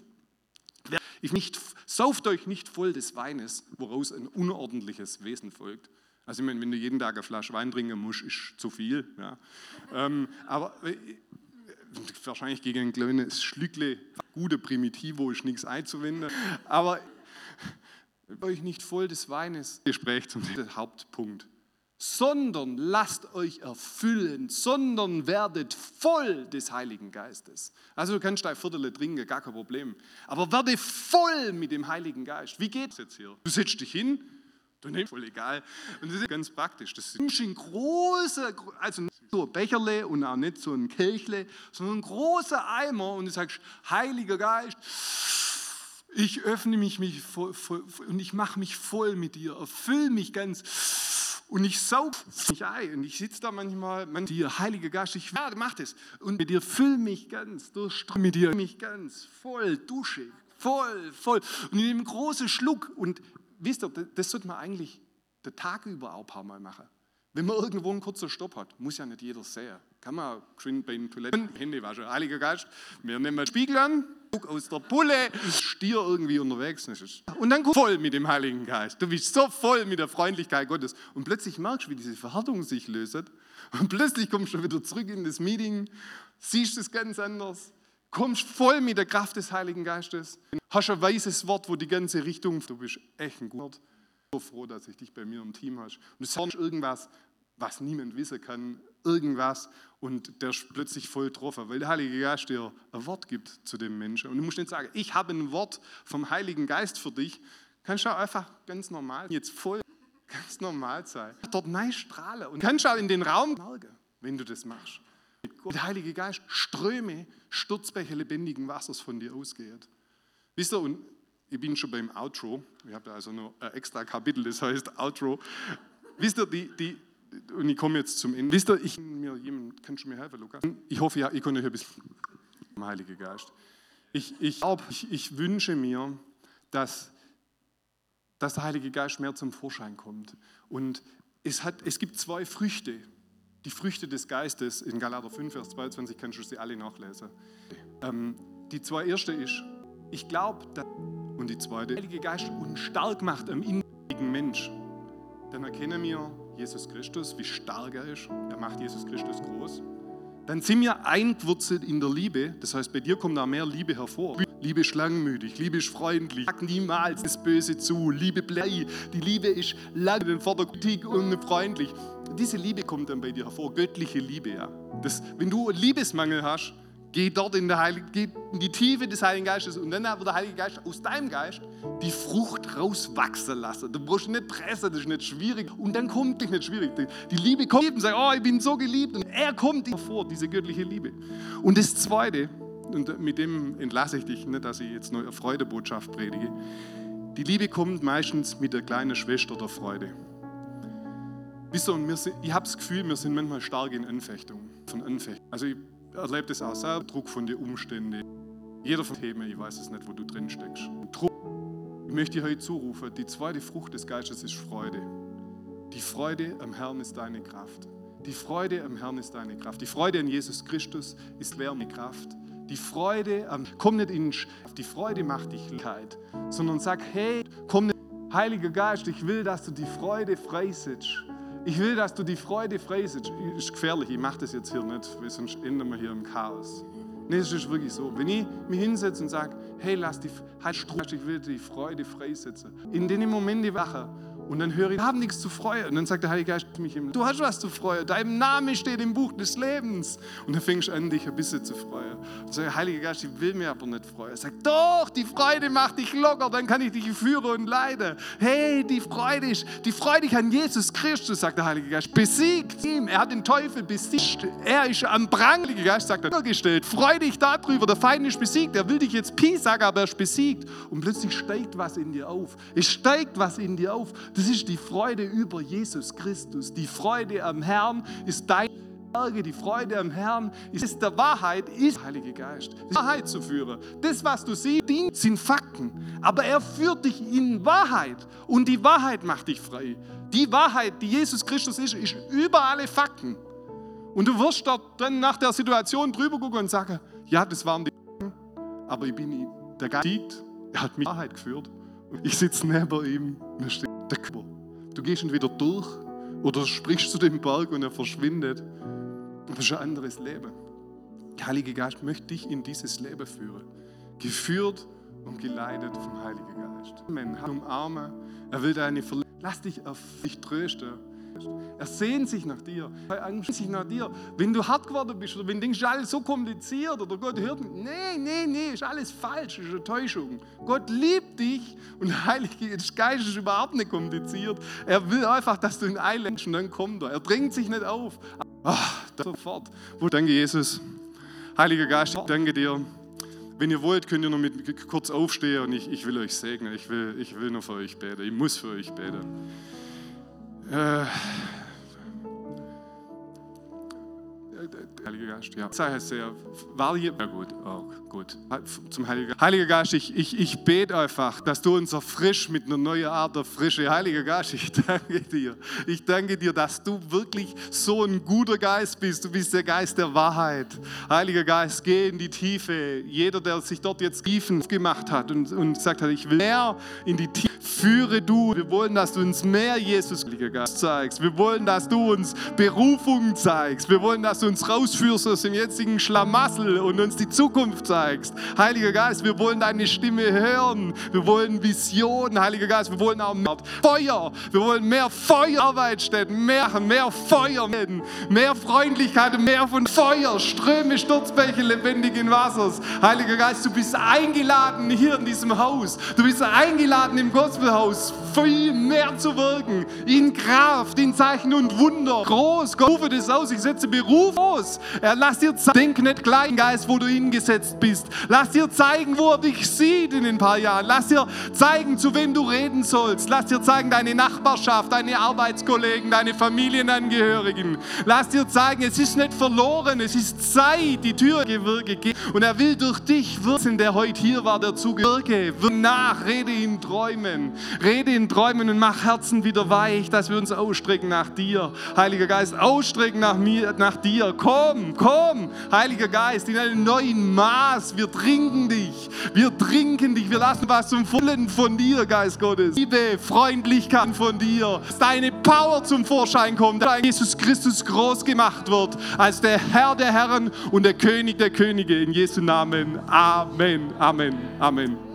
ich nicht, sauft euch nicht voll des Weines, woraus ein unordentliches Wesen folgt. Also ich meine, wenn du jeden Tag eine Flasche Wein trinken musst, ist zu viel. Ja. Ähm, aber äh, wahrscheinlich gegen ein kleines Schlückle gute Primitivo ist nichts einzuwenden. Aber euch nicht voll des Weines. Gespräch zum Hauptpunkt sondern lasst euch erfüllen, sondern werdet voll des Heiligen Geistes. Also du kannst ein Viertel trinken, gar kein Problem. Aber werde voll mit dem Heiligen Geist. Wie geht es jetzt hier? Du setzt dich hin, du nimmst voll egal. Und das ist ganz praktisch. Das ist ein großer, also nicht so ein Becherle und auch nicht so ein Kelchle, sondern ein großer Eimer und du sagst, Heiliger Geist, ich öffne mich, mich voll, voll, und ich mache mich voll mit dir, erfüll mich ganz und ich saug mich ein und ich sitze da manchmal, man, dir, Heilige Geist, ich werde, mach das. Und mit dir füll mich ganz, durchströme mit dir mich ganz, voll, dusche, voll, voll. Und in dem großen Schluck. Und wisst ihr, das sollte man eigentlich den Tag über auch ein paar Mal machen. Wenn man irgendwo einen kurzen Stopp hat, muss ja nicht jeder sehen. Kann man schön bei den Toiletten, Hände waschen. Heiliger Geist, wir nehmen den Spiegel an, guck aus der Pulle, Stier irgendwie unterwegs. Und dann voll mit dem Heiligen Geist. Du bist so voll mit der Freundlichkeit Gottes. Und plötzlich merkst du, wie diese Verhärtung sich löst. Und plötzlich kommst du wieder zurück in das Meeting, siehst es ganz anders, kommst voll mit der Kraft des Heiligen Geistes, hast ein weißes Wort, wo die ganze Richtung, du bist echt ein guter. So froh, dass ich dich bei mir im Team hast. Und du sagst irgendwas, was niemand wissen kann, irgendwas und der ist plötzlich voll getroffen, weil der Heilige Geist dir ein Wort gibt zu dem Menschen. Und du musst nicht sagen, ich habe ein Wort vom Heiligen Geist für dich. Kannst du einfach ganz normal, jetzt voll, ganz normal sein. Dort nein strahlen und kannst auch in den Raum merken, wenn du das machst. Der Heilige Geist Ströme, Sturzbäche lebendigen Wassers von dir ausgeht. Wisst ihr, und ich bin schon beim Outro. Ich habe also noch ein extra Kapitel, das heißt Outro. Wisst ihr, die, die, und ich komme jetzt zum Ende. Wisst ihr, ich, mir, jemand, kannst du mir helfen, Lukas? Ich hoffe, ja, ich konnte euch ein bisschen, Heilige Geist. Ich, ich, ich, ich wünsche mir, dass, dass der Heilige Geist mehr zum Vorschein kommt. Und es, hat, es gibt zwei Früchte, die Früchte des Geistes. In Galater 5, Vers 22 kannst du sie alle nachlesen. Ähm, die zwei erste ist, ich glaube, und die zweite, der Heilige Geist uns stark macht am inneren Mensch. Dann erkennen wir, Jesus Christus, wie stark er ist. Er macht Jesus Christus groß. Dann sind wir eingewurzelt in der Liebe. Das heißt, bei dir kommt da mehr Liebe hervor. Liebe ist langmütig, Liebe ist freundlich, sag niemals das Böse zu, Liebe bleibt. Die Liebe ist lang in Vordergrund und freundlich. Diese Liebe kommt dann bei dir hervor, göttliche Liebe. Ja. Das, wenn du Liebesmangel hast, Geh dort in, Heilige, geh in die Tiefe des Heiligen Geistes und dann wird der Heilige Geist aus deinem Geist die Frucht rauswachsen lassen. Du brauchst nicht pressen, das ist nicht schwierig. Und dann kommt dich nicht schwierig. Die Liebe kommt und sagt, oh, ich bin so geliebt. Und er kommt dir vor, diese göttliche Liebe. Und das Zweite, und mit dem entlasse ich dich, nicht, dass ich jetzt eine Freudebotschaft predige. Die Liebe kommt meistens mit der kleinen Schwester der Freude. Wisst ihr, wir sind, ich habe das Gefühl, wir sind manchmal stark in Anfechtung. Von Anfechtung. Also ich erlebt es auch selber, Druck von den Umständen. Jeder von Themen, ich weiß es nicht, wo du drin steckst. Druck. Ich möchte dir heute zurufen, die zweite Frucht des Geistes ist Freude. Die Freude am Herrn ist deine Kraft. Die Freude am Herrn ist deine Kraft. Die Freude an Jesus Christus ist wärme Kraft. Die Freude am, komm nicht in die Freude macht dich Lichkeit, sondern sag, hey, komm nicht, Heiliger Geist, ich will, dass du die Freude freisetzt. Ich will, dass du die Freude freisetzt. Ist gefährlich, ich mache das jetzt hier nicht, weil sonst enden wir hier im Chaos. Nee, es ist wirklich so. Wenn ich mich hinsetze und sage, hey, lass die, halt ich will die Freude freisetzen. In den Momenten wache Und dann höre ich, wir haben nichts zu freuen. Und dann sagt der Heilige Geist mich im du hast was zu freuen. Dein Name steht im Buch des Lebens. Und dann fängst du an, dich ein bisschen zu freuen. Und sagt, Heilige Geist, ich will mir aber nicht freuen. Er sagt, doch, die Freude macht dich locker, dann kann ich dich führen und leiden. Hey, die Freude ist, die Freude an Jesus Christus, sagt der Heilige Geist, besiegt ihn. Er hat den Teufel besiegt. Er ist am Prang. Der Heilige Geist sagt er, gestellt. Freu dich darüber, der Feind ist besiegt. Er will dich jetzt Pi sagen, aber er ist besiegt. Und plötzlich steigt was in dir auf. Es steigt was in dir auf. Das ist die Freude über Jesus Christus. Die Freude am Herrn ist dein Berge, die Freude am Herrn ist der Wahrheit, ist der Heilige Geist. Die Wahrheit zu führen. Das, was du siehst, sind Fakten. Aber er führt dich in Wahrheit. Und die Wahrheit macht dich frei. Die Wahrheit, die Jesus Christus ist, ist über alle Fakten. Und du wirst dort dann nach der Situation drüber gucken und sagen, ja, das waren die Fakten, aber ich bin der Geist siegt, er hat mich in Wahrheit geführt. Ich sitze neben ihm, mir steht der Körper. Du gehst entweder durch oder sprichst zu dem Berg und er verschwindet. Ist ein anderes Leben. Der Heilige Geist möchte dich in dieses Leben führen. Geführt und geleitet vom Heiligen Geist. Amen. Umarmen. Er will deine Verletzung. Lass dich auf dich trösten. Er sehnt sich nach dir. Er sehnt sich nach dir. Wenn du hart geworden bist oder wenn du denkst, alles so kompliziert oder Gott hört mich. Nee, nee, nee, ist alles falsch, ist eine Täuschung. Gott liebt dich und der Heilige Geist ist überhaupt nicht kompliziert. Er will einfach, dass du ihn einlädst und dann kommt er. Er drängt sich nicht auf. Ach, sofort. Danke Jesus. Heiliger Geist, ich danke dir. Wenn ihr wollt, könnt ihr noch mit kurz aufstehen und ich, ich will euch segnen. Ich will, ich will nur für euch beten. Ich muss für euch beten. Äh, Heiliger Geist, ja. Sei sehr, war hier, ja gut, auch gut. Zum Heiligen Geist. Heiliger Geist, ich, ich, ich bete einfach, dass du uns erfrischst mit einer neuen Art der Frische. Heiliger Geist, ich danke dir. Ich danke dir, dass du wirklich so ein guter Geist bist. Du bist der Geist der Wahrheit. Heiliger Geist, geh in die Tiefe. Jeder, der sich dort jetzt Tiefen gemacht hat und, und gesagt hat, ich will mehr in die Tiefe, führe du. Wir wollen, dass du uns mehr Jesus, Heiliger Geist, zeigst. Wir wollen, dass du uns Berufung zeigst. Wir wollen, dass du uns rausführst aus dem jetzigen Schlamassel und uns die Zukunft zeigst. Heiliger Geist, wir wollen deine Stimme hören. Wir wollen Visionen, Heiliger Geist. Wir wollen auch mehr Feuer. Wir wollen mehr Feuerarbeitsstätten, mehr, mehr Feuer, mehr Freundlichkeit, mehr von Feuer, Ströme, Sturzbäche lebendigen Wassers. Heiliger Geist, du bist eingeladen hier in diesem Haus. Du bist eingeladen im Gospelhaus, viel mehr zu wirken. In Kraft, in Zeichen und Wunder. Groß, Gott, rufe das aus. Ich setze Beruf aus. Er lass dir zeigen, denk nicht klein, Geist, wo du hingesetzt bist. Lass dir zeigen, wo er dich sieht in ein paar Jahren. Lass dir zeigen, zu wem du reden sollst. Lass dir zeigen, deine Nachbarschaft, deine Arbeitskollegen, deine Familienangehörigen. Lass dir zeigen, es ist nicht verloren, es ist Zeit, die Tür gegeben. Und er will durch dich wirken, der heute hier war, der zugewirke. Nach, rede in Träumen. Rede in Träumen und mach Herzen wieder weich, dass wir uns ausstrecken nach dir. Heiliger Geist, ausstrecken nach mir, nach dir. Komm, komm, Heiliger Geist, in einem neuen Maß. Wir trinken dich. Wir trinken dich. Wir lassen was zum Vollen von dir, Geist Gottes. Liebe, Freundlichkeit von dir. Dass deine Power zum Vorschein kommt. Dass Jesus Christus groß gemacht wird als der Herr der Herren und der König der Könige. In Jesu Namen. Amen. Amen. Amen.